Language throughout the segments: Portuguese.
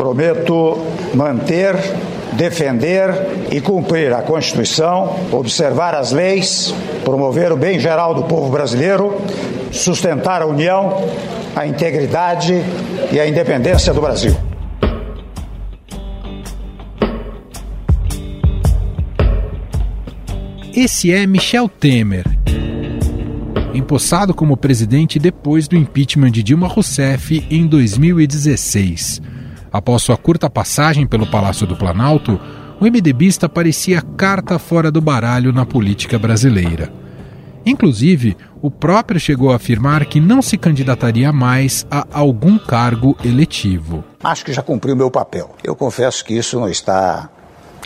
Prometo manter, defender e cumprir a Constituição, observar as leis, promover o bem geral do povo brasileiro, sustentar a união, a integridade e a independência do Brasil. Esse é Michel Temer, empossado como presidente depois do impeachment de Dilma Rousseff em 2016. Após sua curta passagem pelo Palácio do Planalto, o MDBista parecia carta fora do baralho na política brasileira. Inclusive, o próprio chegou a afirmar que não se candidataria mais a algum cargo eletivo. Acho que já cumpri o meu papel. Eu confesso que isso não está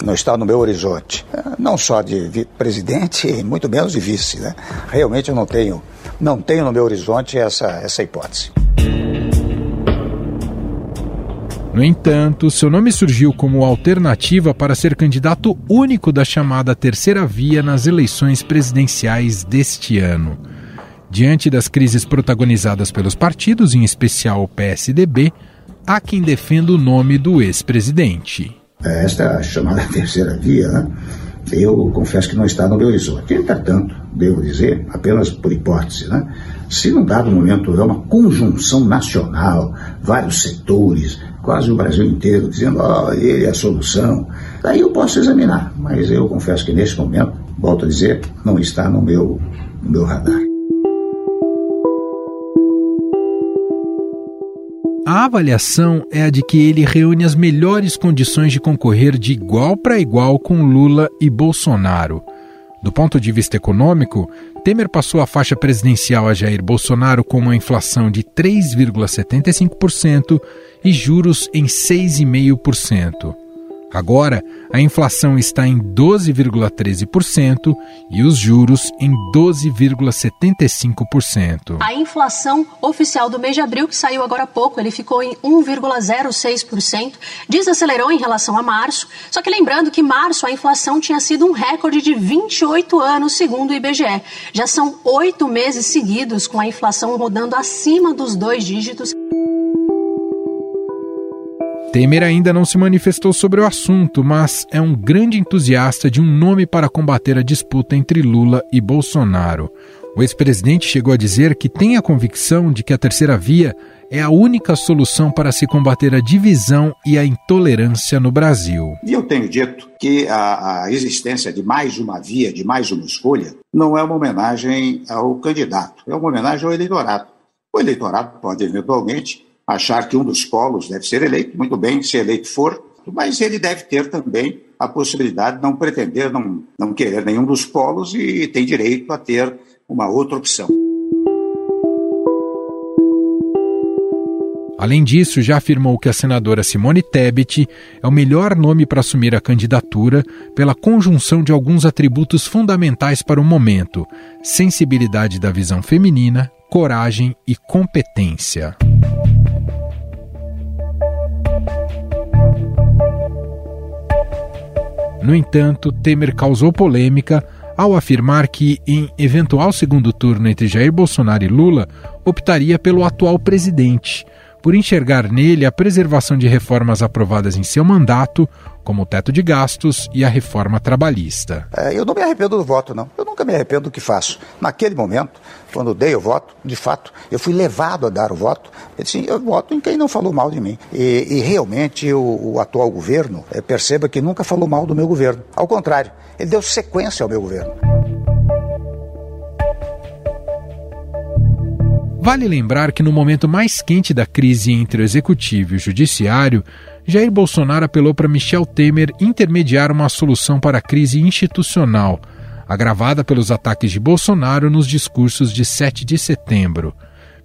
não está no meu horizonte. Não só de presidente, muito menos de vice. Né? Realmente eu não tenho, não tenho no meu horizonte essa, essa hipótese. No entanto, seu nome surgiu como alternativa para ser candidato único da chamada Terceira Via nas eleições presidenciais deste ano. Diante das crises protagonizadas pelos partidos, em especial o PSDB, há quem defenda o nome do ex-presidente. É, esta chamada Terceira Via, né? eu confesso que não está no meu horizonte. Entretanto, devo dizer, apenas por hipótese, né? se num dado momento houver uma conjunção nacional, vários setores, quase o Brasil inteiro, dizendo, ó, oh, ele é a solução. Daí eu posso examinar, mas eu confesso que neste momento, volto a dizer, não está no meu, no meu radar. A avaliação é a de que ele reúne as melhores condições de concorrer de igual para igual com Lula e Bolsonaro. Do ponto de vista econômico, Temer passou a faixa presidencial a Jair Bolsonaro com uma inflação de 3,75% e juros em 6,5%. Agora, a inflação está em 12,13% e os juros em 12,75%. A inflação oficial do mês de abril, que saiu agora há pouco, ele ficou em 1,06%, desacelerou em relação a março. Só que lembrando que março a inflação tinha sido um recorde de 28 anos, segundo o IBGE. Já são oito meses seguidos com a inflação rodando acima dos dois dígitos. Temer ainda não se manifestou sobre o assunto, mas é um grande entusiasta de um nome para combater a disputa entre Lula e Bolsonaro. O ex-presidente chegou a dizer que tem a convicção de que a terceira via é a única solução para se combater a divisão e a intolerância no Brasil. E eu tenho dito que a, a, existência de mais uma via, de mais uma escolha, não é uma homenagem ao candidato, é uma homenagem ao eleitorado. O eleitorado pode eventualmente achar que um dos polos deve ser eleito, muito bem, se eleito for, mas ele deve ter também a possibilidade de não pretender, não, não querer nenhum dos polos e tem direito a ter uma outra opção. Além disso, já afirmou que a senadora Simone Tebet é o melhor nome para assumir a candidatura pela conjunção de alguns atributos fundamentais para o momento: sensibilidade da visão feminina, coragem e competência. No entanto, Temer causou polêmica ao afirmar que, em eventual segundo turno entre Jair Bolsonaro e Lula, optaria pelo atual presidente, por enxergar nele a preservação de reformas aprovadas em seu mandato, como o teto de gastos e a reforma trabalhista. É, eu não me arrependo do voto, não. Eu nunca me arrependo do que faço. Naquele momento, quando dei o voto, de fato, eu fui levado a dar o voto. Eu disse, eu voto em quem não falou mal de mim. E, e realmente o, o, atual governo, é, perceba que nunca falou mal do meu governo. Ao contrário, ele deu sequência ao meu governo. Vale lembrar que no momento mais quente da crise entre o executivo e o judiciário, Jair Bolsonaro apelou para Michel Temer intermediar uma solução para a crise institucional, agravada pelos ataques de Bolsonaro nos discursos de 7 de setembro.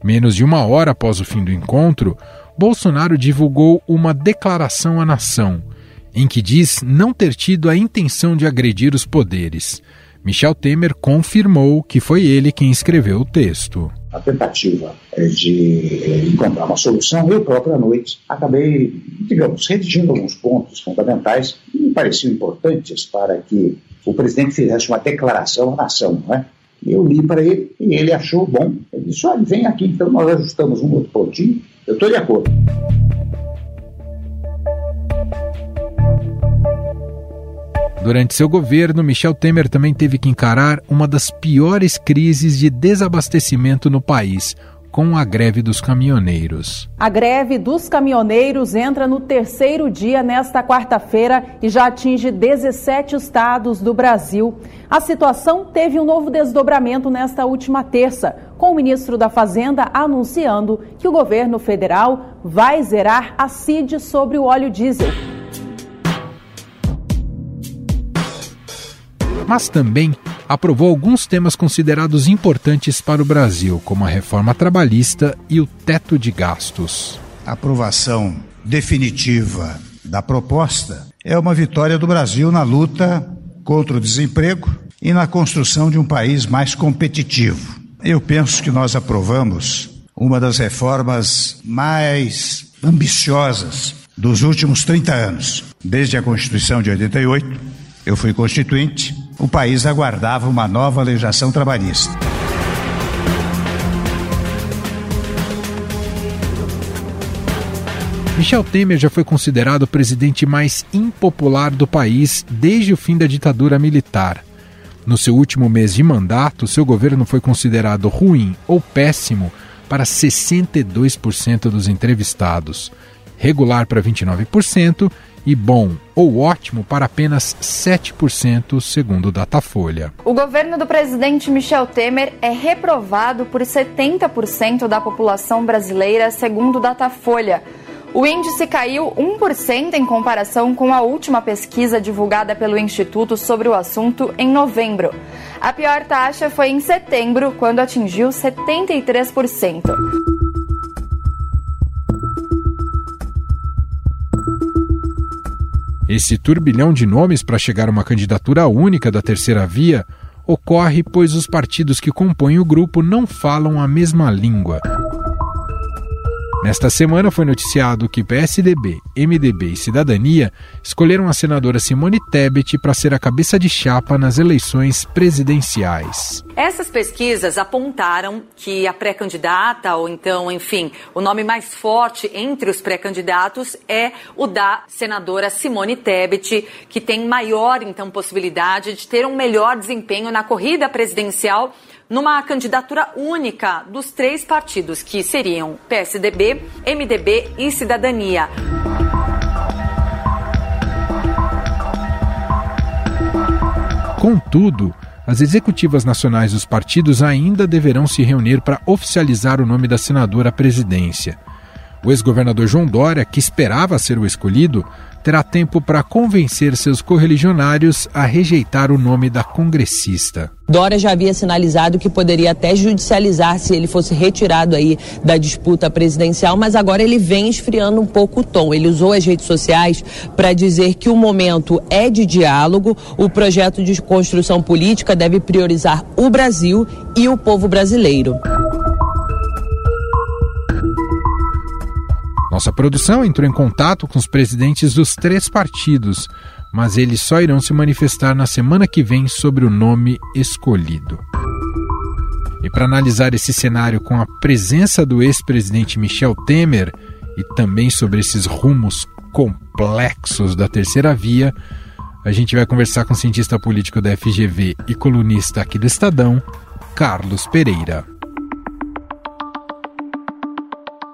Menos de uma hora após o fim do encontro, Bolsonaro divulgou uma declaração à nação, em que diz não ter tido a intenção de agredir os poderes. Michel Temer confirmou que foi ele quem escreveu o texto. A tentativa é, de é, encontrar uma solução, eu próprio à noite acabei, digamos, redigindo alguns pontos fundamentais que me pareciam importantes para que o presidente fizesse uma declaração à nação, não é? Eu li para ele e ele achou bom. Ele disse: olha, vem aqui, então nós ajustamos um outro pontinho. Eu estou de acordo. Durante seu governo, Michel Temer também teve que encarar uma das piores crises de desabastecimento no país, com a greve dos caminhoneiros. A greve dos caminhoneiros entra no terceiro dia nesta quarta-feira e já atinge 17 estados do Brasil. A situação teve um novo desdobramento nesta última terça, com o ministro da Fazenda anunciando que o governo federal vai zerar a CID sobre o óleo diesel. Mas também aprovou alguns temas considerados importantes para o Brasil, como a reforma trabalhista e o teto de gastos. A aprovação definitiva da proposta é uma vitória do Brasil na luta contra o desemprego e na construção de um país mais competitivo. Eu penso que nós aprovamos uma das reformas mais ambiciosas dos últimos 30 anos. Desde a Constituição de 88, eu fui constituinte o país aguardava uma nova legislação trabalhista. Michel Temer já foi considerado o presidente mais impopular do país desde o fim da ditadura militar. No seu último mês de mandato, seu governo foi considerado ruim ou péssimo para 62% dos entrevistados, regular para 29% e bom ou ótimo para apenas 7%, segundo Datafolha. O governo do presidente Michel Temer é reprovado por 70% da população brasileira, segundo Datafolha. O índice caiu 1% em comparação com a última pesquisa divulgada pelo Instituto sobre o assunto em novembro. A pior taxa foi em setembro, quando atingiu 73%. Esse turbilhão de nomes para chegar a uma candidatura única da terceira via ocorre pois os partidos que compõem o grupo não falam a mesma língua. Nesta semana foi noticiado que PSDB, MDB e Cidadania escolheram a senadora Simone Tebet para ser a cabeça de chapa nas eleições presidenciais. Essas pesquisas apontaram que a pré-candidata, ou então, enfim, o nome mais forte entre os pré-candidatos é o da senadora Simone Tebet, que tem maior, então, possibilidade de ter um melhor desempenho na corrida presidencial numa candidatura única dos três partidos, que seriam PSDB, MDB e Cidadania. Contudo, as executivas nacionais dos partidos ainda deverão se reunir para oficializar o nome da senadora à presidência. O ex-governador João Dória, que esperava ser o escolhido, terá tempo para convencer seus correligionários a rejeitar o nome da congressista. Dória já havia sinalizado que poderia até judicializar se ele fosse retirado aí da disputa presidencial, mas agora ele vem esfriando um pouco o tom. Ele usou as redes sociais para dizer que o momento é de diálogo, o projeto de construção política deve priorizar o Brasil e o povo brasileiro. Nossa produção entrou em contato com os presidentes dos três partidos, mas eles só irão se manifestar na semana que vem sobre o nome escolhido. E para analisar esse cenário com a presença do ex-presidente Michel Temer e também sobre esses rumos complexos da terceira via, a gente vai conversar com o cientista político da FGV e colunista aqui do Estadão, Carlos Pereira.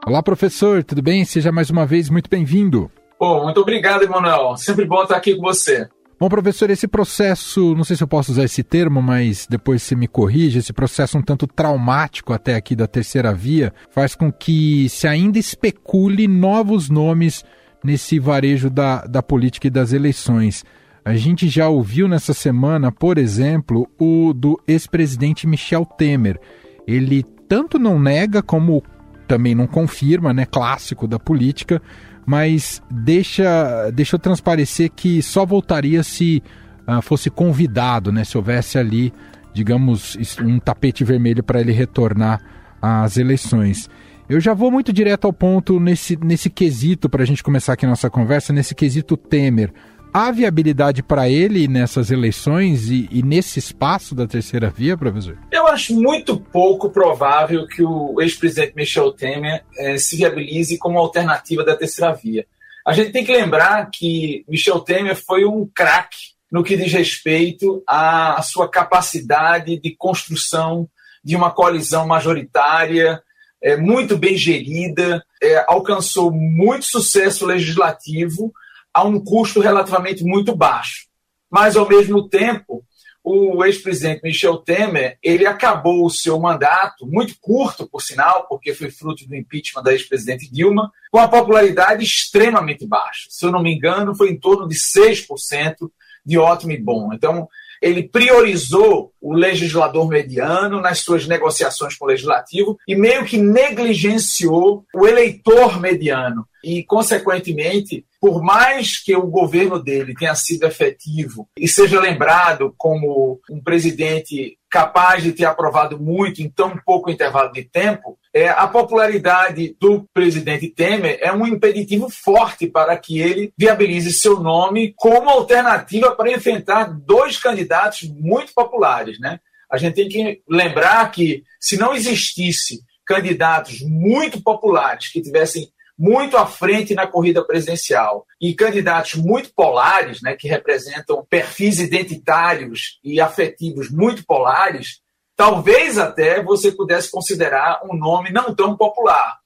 Olá, professor, tudo bem? Seja mais uma vez muito bem-vindo. Pô, muito obrigado, Emanuel. Sempre bom estar aqui com você. Bom, professor, esse processo, não sei se eu posso usar esse termo, mas depois você me corrige, esse processo um tanto traumático até aqui da terceira via, faz com que se ainda especule novos nomes nesse varejo da, da política e das eleições. A gente já ouviu nessa semana, por exemplo, o do ex-presidente Michel Temer. Ele tanto não nega como também não confirma, né, clássico da política, mas deixa, deixa transparecer que só voltaria se uh, fosse convidado, né, se houvesse ali, digamos, um tapete vermelho para ele retornar às eleições. Eu já vou muito direto ao ponto nesse, nesse quesito, para a gente começar aqui nossa conversa, nesse quesito Temer há viabilidade para ele nessas eleições e, e, nesse espaço da terceira via, professor? Eu acho muito pouco provável que o ex-presidente Michel Temer eh, se viabilize como alternativa da terceira via. A gente tem que lembrar que Michel Temer foi um craque no que diz respeito à sua capacidade de construção de uma coalizão majoritária é, muito bem gerida, é, alcançou muito sucesso legislativo a um custo relativamente muito baixo. Mas, ao mesmo tempo, o ex-presidente Michel Temer ele acabou o seu mandato, muito curto, por sinal, porque foi fruto do impeachment da ex-presidente Dilma, com a popularidade extremamente baixa. Se eu não me engano, foi em torno de 6% de ótimo e bom. Então, ele priorizou o legislador mediano nas suas negociações com o legislativo e meio que negligenciou o eleitor mediano. E, consequentemente, por mais que o governo dele tenha sido efetivo e seja lembrado como um presidente capaz de ter aprovado muito em tão pouco intervalo de tempo, é, a popularidade do presidente Temer é um impeditivo forte para que ele viabilize seu nome como alternativa para enfrentar dois candidatos muito populares. Né? A gente tem que lembrar que, se não existisse candidatos muito populares que tivessem muito à frente na corrida presidencial e candidatos muito polares, né, que representam perfis identitários e afetivos muito polares, talvez até você pudesse considerar um nome não tão popular.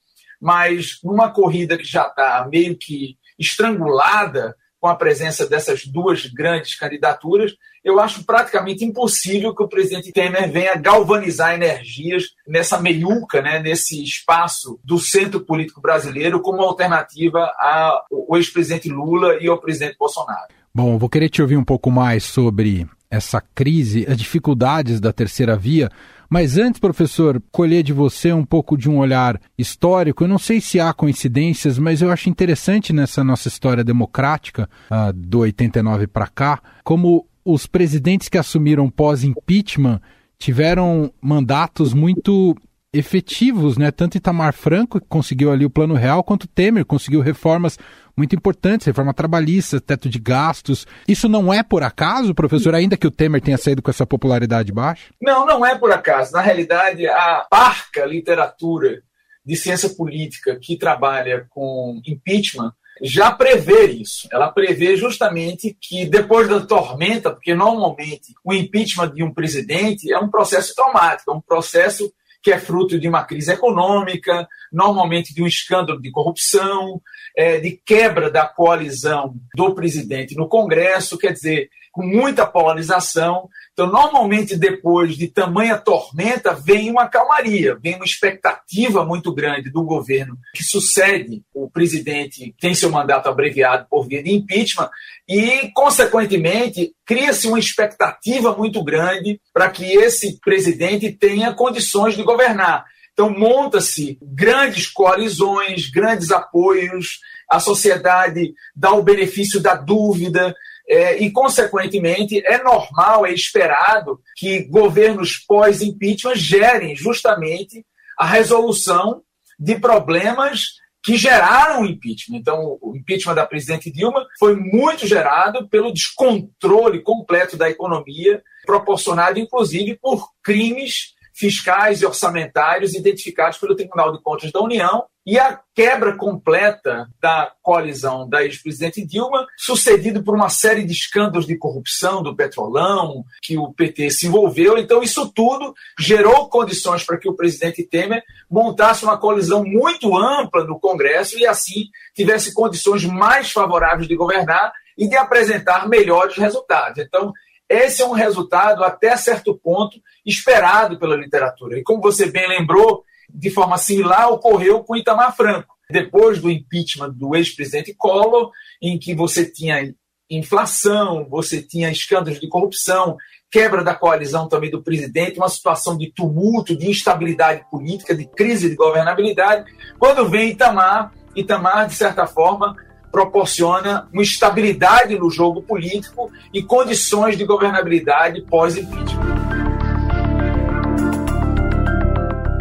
Mas numa corrida que já está meio que estrangulada com a presença dessas duas grandes candidaturas, eu acho praticamente impossível que o presidente Temer venha galvanizar energias nessa meiuca, né, nesse espaço do centro político brasileiro, como alternativa ao ex-presidente Lula e ao presidente Bolsonaro. Bom, vou querer te ouvir um pouco mais sobre essa crise, as dificuldades da terceira via. Mas antes, professor, colher de você um pouco de um olhar histórico. Eu não sei se há coincidências, mas eu acho interessante nessa nossa história democrática, uh, do 89 para cá, como os presidentes que assumiram pós-impeachment tiveram mandatos muito efetivos, né? Tanto Itamar Franco, que conseguiu ali o plano real, quanto Temer conseguiu reformas muito importantes, reforma trabalhista, teto de gastos. Isso não é por acaso, professor, ainda que o Temer tenha saído com essa popularidade baixa? Não, não é por acaso. Na realidade, a parca literatura de ciência política que trabalha com impeachment já prevê isso. Ela prevê justamente que depois da tormenta, porque normalmente o impeachment de um presidente é um processo traumático, é um processo que é fruto de uma crise econômica, normalmente de um escândalo de corrupção, é, de quebra da coalizão do presidente no Congresso, quer dizer, com muita polarização. Então, normalmente, depois de tamanha tormenta, vem uma calmaria, vem uma expectativa muito grande do governo que sucede o presidente, tem seu mandato abreviado por via de impeachment, e, consequentemente, cria-se uma expectativa muito grande para que esse presidente tenha condições de governar. Então, monta-se grandes coalizões, grandes apoios, a sociedade dá o benefício da dúvida, é, e, consequentemente, é normal, é esperado que governos pós-impeachment gerem justamente a resolução de problemas que geraram o impeachment. Então, o impeachment da presidente Dilma foi muito gerado pelo descontrole completo da economia, proporcionado inclusive por crimes fiscais e orçamentários identificados pelo Tribunal de Contas da União e a quebra completa da coalizão da ex-presidente Dilma, sucedido por uma série de escândalos de corrupção do petrolão que o PT se envolveu. Então, isso tudo gerou condições para que o presidente Temer montasse uma coalizão muito ampla no Congresso e, assim, tivesse condições mais favoráveis de governar e de apresentar melhores resultados. Então, esse é um resultado, até certo ponto, esperado pela literatura. E como você bem lembrou, de forma similar ocorreu com Itamar Franco. Depois do impeachment do ex-presidente Collor, em que você tinha inflação, você tinha escândalos de corrupção, quebra da coalizão também do presidente, uma situação de tumulto, de instabilidade política, de crise de governabilidade. Quando vem Itamar, Itamar, de certa forma, proporciona uma estabilidade no jogo político e condições de governabilidade pós-impeachment.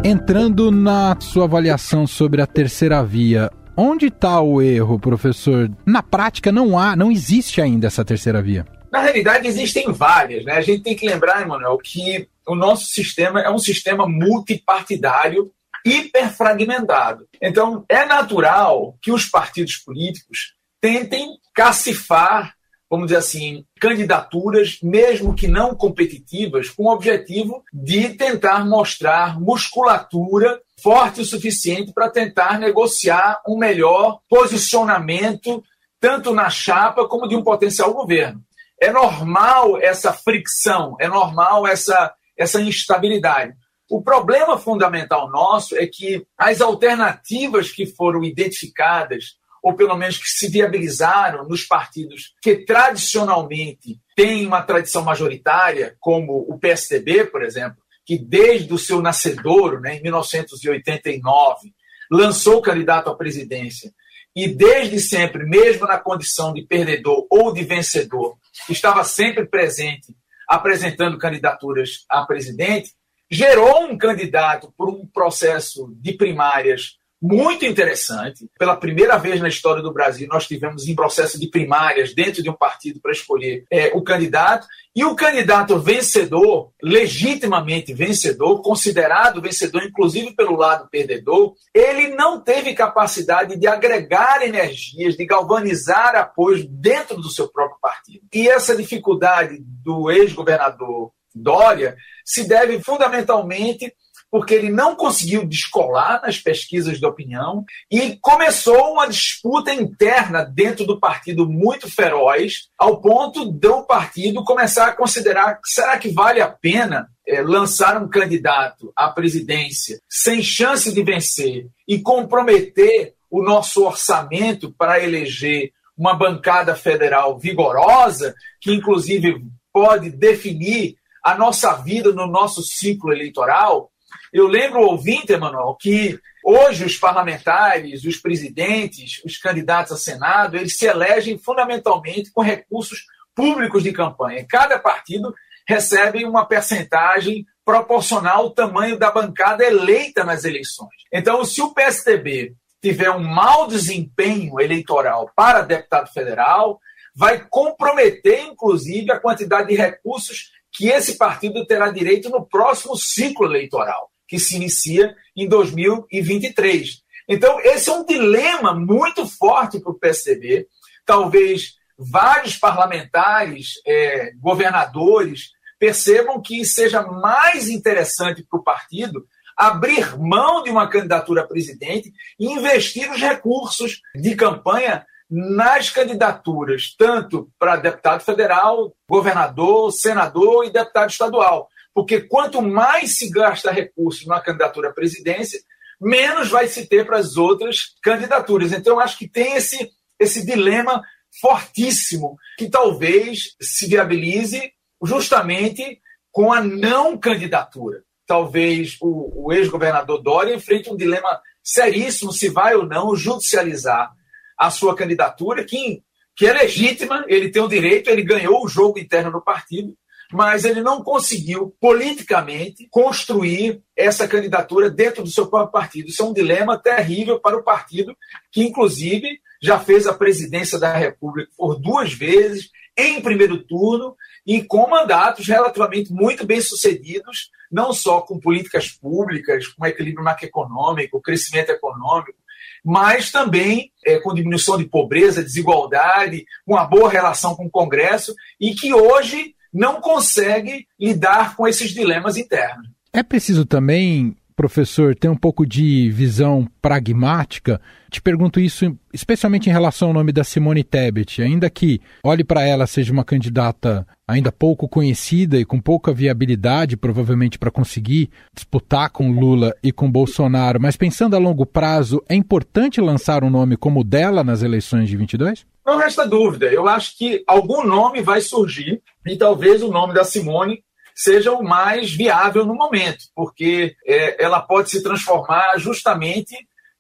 Entrando na sua avaliação sobre a terceira via, onde está o erro, professor? Na prática não há, não existe ainda essa terceira via. Na realidade existem várias, né? A gente tem que lembrar, Emanuel, que o nosso sistema é um sistema multipartidário hiperfragmentado. Então, é natural que os partidos políticos tentem cacifar vamos dizer assim, candidaturas, mesmo que não competitivas, com o objetivo de tentar mostrar musculatura forte o suficiente para tentar negociar um melhor posicionamento, tanto na chapa como de um potencial governo. É normal essa fricção, é normal essa, essa instabilidade. O problema fundamental nosso é que as alternativas que foram identificadas ou pelo menos que se viabilizaram nos partidos que tradicionalmente têm uma tradição majoritária, como o PSDB, por exemplo, que desde o seu nascedouro, né, em 1989, lançou o candidato à presidência e desde sempre, mesmo na condição de perdedor ou de vencedor, estava sempre presente apresentando candidaturas a presidente, gerou um candidato por um processo de primárias muito interessante. Pela primeira vez na história do Brasil, nós tivemos em processo de primárias dentro de um partido para escolher é, o candidato. E o candidato vencedor, legitimamente vencedor, considerado vencedor, inclusive pelo lado perdedor, ele não teve capacidade de agregar energias, de galvanizar apoios dentro do seu próprio partido. E essa dificuldade do ex-governador Dória se deve fundamentalmente porque ele não conseguiu descolar nas pesquisas de opinião e começou uma disputa interna dentro do partido muito feroz, ao ponto do partido começar a considerar: será que vale a pena é, lançar um candidato à presidência sem chance de vencer e comprometer o nosso orçamento para eleger uma bancada federal vigorosa, que inclusive pode definir a nossa vida no nosso ciclo eleitoral? Eu lembro, ouvinte, Emanuel, que hoje os parlamentares, os presidentes, os candidatos a Senado, eles se elegem fundamentalmente com recursos públicos de campanha. Cada partido recebe uma percentagem proporcional ao tamanho da bancada eleita nas eleições. Então, se o PSDB tiver um mau desempenho eleitoral para deputado federal, vai comprometer, inclusive, a quantidade de recursos que esse partido terá direito no próximo ciclo eleitoral que se inicia em 2023. Então, esse é um dilema muito forte para o PSDB. Talvez vários parlamentares, é, governadores, percebam que seja mais interessante para o partido abrir mão de uma candidatura a presidente e investir os recursos de campanha nas candidaturas, tanto para deputado federal, governador, senador e deputado estadual. Porque quanto mais se gasta recursos na candidatura à presidência, menos vai se ter para as outras candidaturas. Então, acho que tem esse, esse dilema fortíssimo que talvez se viabilize justamente com a não candidatura. Talvez o, o ex-governador Dória enfrente um dilema seríssimo se vai ou não judicializar a sua candidatura, que, que é legítima, ele tem o direito, ele ganhou o jogo interno do partido, mas ele não conseguiu politicamente construir essa candidatura dentro do seu próprio partido. Isso é um dilema terrível para o partido, que inclusive já fez a presidência da República por duas vezes, em primeiro turno, e com mandatos relativamente muito bem sucedidos, não só com políticas públicas, com equilíbrio macroeconômico, crescimento econômico, mas também é, com diminuição de pobreza, desigualdade, uma boa relação com o Congresso, e que hoje não consegue lidar com esses dilemas internos. É preciso também, professor, ter um pouco de visão pragmática. Te pergunto isso especialmente em relação ao nome da Simone Tebet. Ainda que olhe para ela seja uma candidata ainda pouco conhecida e com pouca viabilidade, provavelmente para conseguir disputar com Lula e com Bolsonaro, mas pensando a longo prazo, é importante lançar um nome como o dela nas eleições de 22? Não resta dúvida. Eu acho que algum nome vai surgir e talvez o nome da Simone seja o mais viável no momento, porque é, ela pode se transformar justamente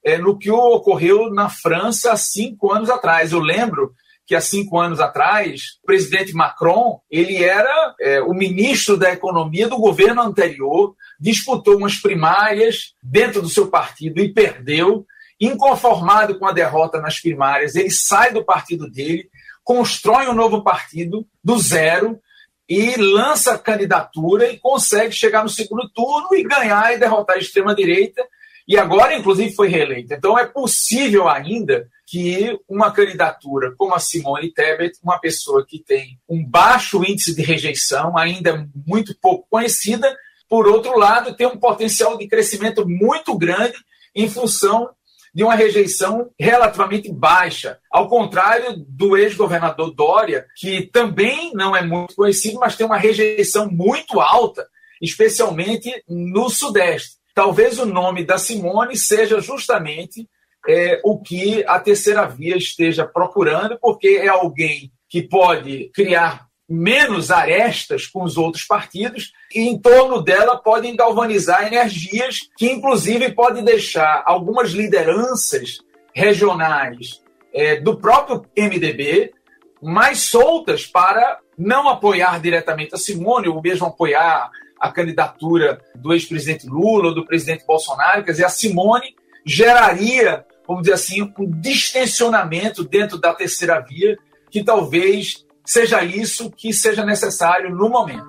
é, no que ocorreu na França há cinco anos atrás. Eu lembro que há cinco anos atrás, o presidente Macron ele era é, o ministro da economia do governo anterior, disputou umas primárias dentro do seu partido e perdeu inconformado com a derrota nas primárias, ele sai do partido dele, constrói um novo partido do zero e lança a candidatura e consegue chegar no segundo turno e ganhar e derrotar a extrema-direita. E agora, inclusive, foi reeleito. Então, é possível ainda que uma candidatura como a Simone Tebet, uma pessoa que tem um baixo índice de rejeição, ainda muito pouco conhecida, por outro lado, tem um potencial de crescimento muito grande em função de uma rejeição relativamente baixa, ao contrário do ex-governador Dória, que também não é muito conhecido, mas tem uma rejeição muito alta, especialmente no Sudeste. Talvez o nome da Simone seja justamente é, o que a terceira via esteja procurando, porque é alguém que pode criar menos arestas com os outros partidos e em torno dela podem galvanizar energias que, inclusive, podem deixar algumas lideranças regionais é, do próprio MDB mais soltas para não apoiar diretamente a Simone ou mesmo apoiar a candidatura do ex-presidente Lula ou do presidente Bolsonaro. Quer dizer, a Simone geraria, vamos dizer assim, um distensionamento dentro da terceira via que talvez seja isso que seja necessário no momento.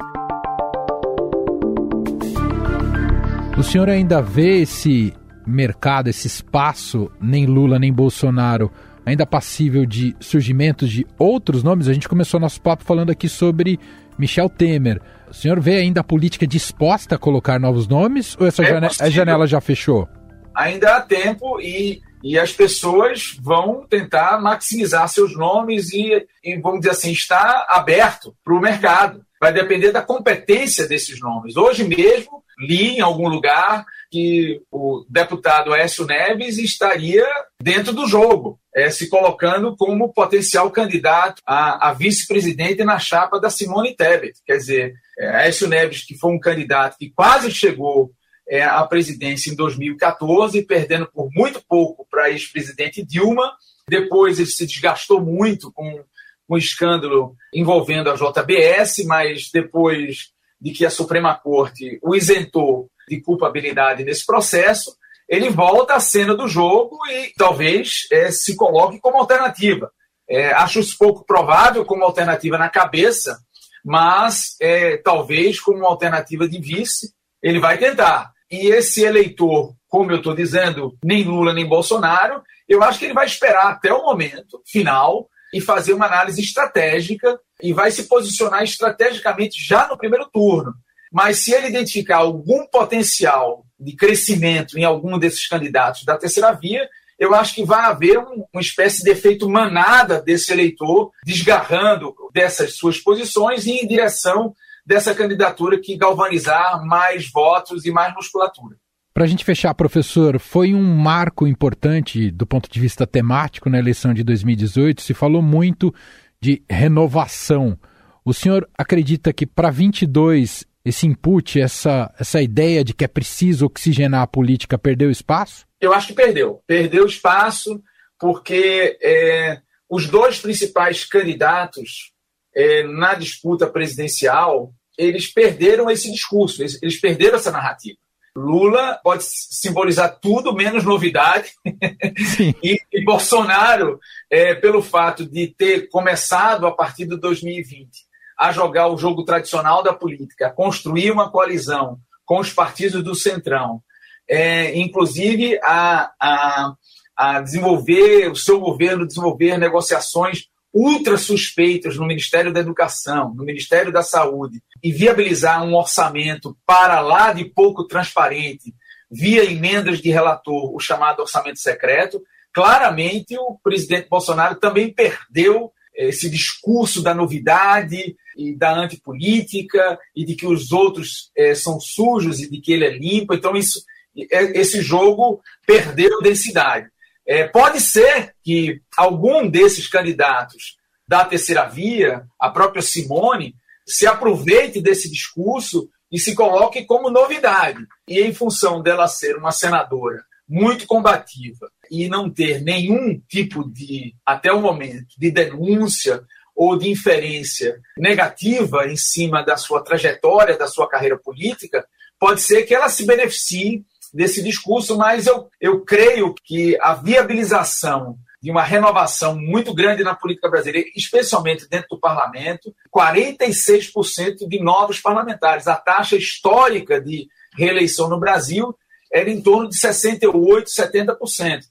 O senhor ainda vê esse mercado, esse espaço, nem Lula nem Bolsonaro, ainda passível de surgimento de outros nomes? A gente começou nosso papo falando aqui sobre Michel Temer. O senhor vê ainda a política disposta a colocar novos nomes ou essa é janela, a janela já fechou? Ainda há tempo e e as pessoas vão tentar maximizar seus nomes e, e vamos dizer assim, está aberto para o mercado. Vai depender da competência desses nomes. Hoje mesmo, li em algum lugar que o deputado Écio Neves estaria dentro do jogo, é, se colocando como potencial candidato a, a vice-presidente na chapa da Simone Tebet. Quer dizer, é, Écio Neves, que foi um candidato que quase chegou é, a presidência em 2014, perdendo por muito pouco para a ex-presidente Dilma. Depois ele se desgastou muito com um escândalo envolvendo a JBS, mas depois de que a Suprema Corte o isentou de culpabilidade nesse processo, ele volta à cena do jogo e talvez é, se coloque como alternativa. É, acho isso pouco provável como alternativa na cabeça, mas é, talvez como alternativa de vice, ele vai tentar. E esse eleitor, como eu estou dizendo, nem Lula nem Bolsonaro, eu acho que ele vai esperar até o momento final e fazer uma análise estratégica e vai se posicionar estrategicamente já no primeiro turno. Mas se ele identificar algum potencial de crescimento em algum desses candidatos da terceira via, eu acho que vai haver um, uma espécie de efeito manada desse eleitor desgarrando dessas suas posições e em direção dessa candidatura que galvanizar mais votos e mais musculatura. Para a gente fechar, professor, foi um marco importante do ponto de vista temático na eleição de 2018. Se falou muito de renovação. O senhor acredita que para 22 esse input, essa, essa ideia de que é preciso oxigenar a política perdeu espaço? Eu acho que perdeu. Perdeu espaço porque é, os dois principais candidatos é, na disputa presidencial eles perderam esse discurso, eles, perderam essa narrativa. Lula pode simbolizar tudo menos novidade e, e, Bolsonaro, é, pelo fato de ter começado a partir de 2020 a jogar o jogo tradicional da política, a construir uma coalizão com os partidos do centrão, é, inclusive a, a, a desenvolver o seu governo, desenvolver negociações ultra suspeitas no Ministério da Educação, no Ministério da Saúde, e viabilizar um orçamento para lá de pouco transparente, via emendas de relator, o chamado orçamento secreto, claramente o presidente Bolsonaro também perdeu esse discurso da novidade e da antipolítica e de que os outros é, são sujos e de que ele é limpo. Então, isso, é, esse jogo perdeu densidade. É, pode ser que algum desses candidatos da terceira via, a própria Simone, se aproveite desse discurso e se coloque como novidade. E em função dela ser uma senadora muito combativa e não ter nenhum tipo de, até o momento, de denúncia ou de inferência negativa em cima da sua trajetória, da sua carreira política, pode ser que ela se beneficie desse discurso, mas eu, eu creio que a viabilização de uma renovação muito grande na política brasileira, especialmente dentro do parlamento, 46% de novos parlamentares. A taxa histórica de reeleição no Brasil era em torno de 68%, 70%.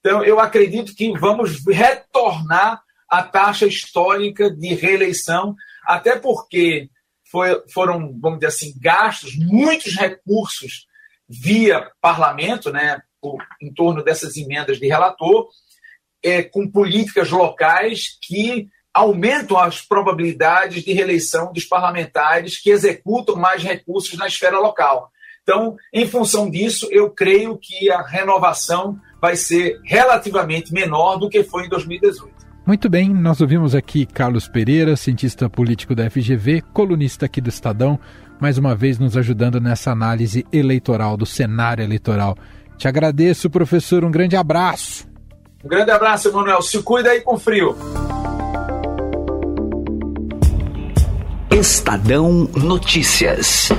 Então, eu acredito que vamos retornar à taxa histórica de reeleição, até porque foi, foram, vamos dizer assim, gastos muitos recursos via parlamento, né, por, em torno dessas emendas de relator, é, com políticas locais que aumentam as probabilidades de reeleição dos parlamentares que executam mais recursos na esfera local. Então, em função disso, eu creio que a renovação vai ser relativamente menor do que foi em 2018. Muito bem, nós ouvimos aqui Carlos Pereira, cientista político da FGV, colunista aqui do Estadão, mais uma vez nos ajudando nessa análise eleitoral, do cenário eleitoral. Te agradeço, professor, um grande abraço. Um grande abraço, Manuel. Se cuida aí com frio. Estadão Notícias.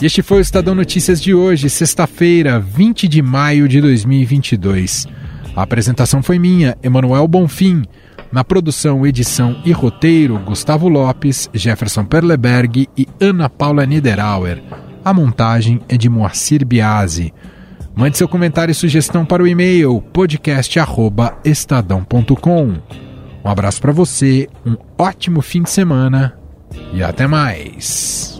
E este foi o Estadão Notícias de hoje, sexta-feira, 20 de maio de 2022. A apresentação foi minha, Emanuel Bonfim. Na produção, edição e roteiro, Gustavo Lopes, Jefferson Perleberg e Ana Paula Niederauer. A montagem é de Moacir Biasi. Mande seu comentário e sugestão para o e-mail podcast@estadão.com. Um abraço para você, um ótimo fim de semana e até mais.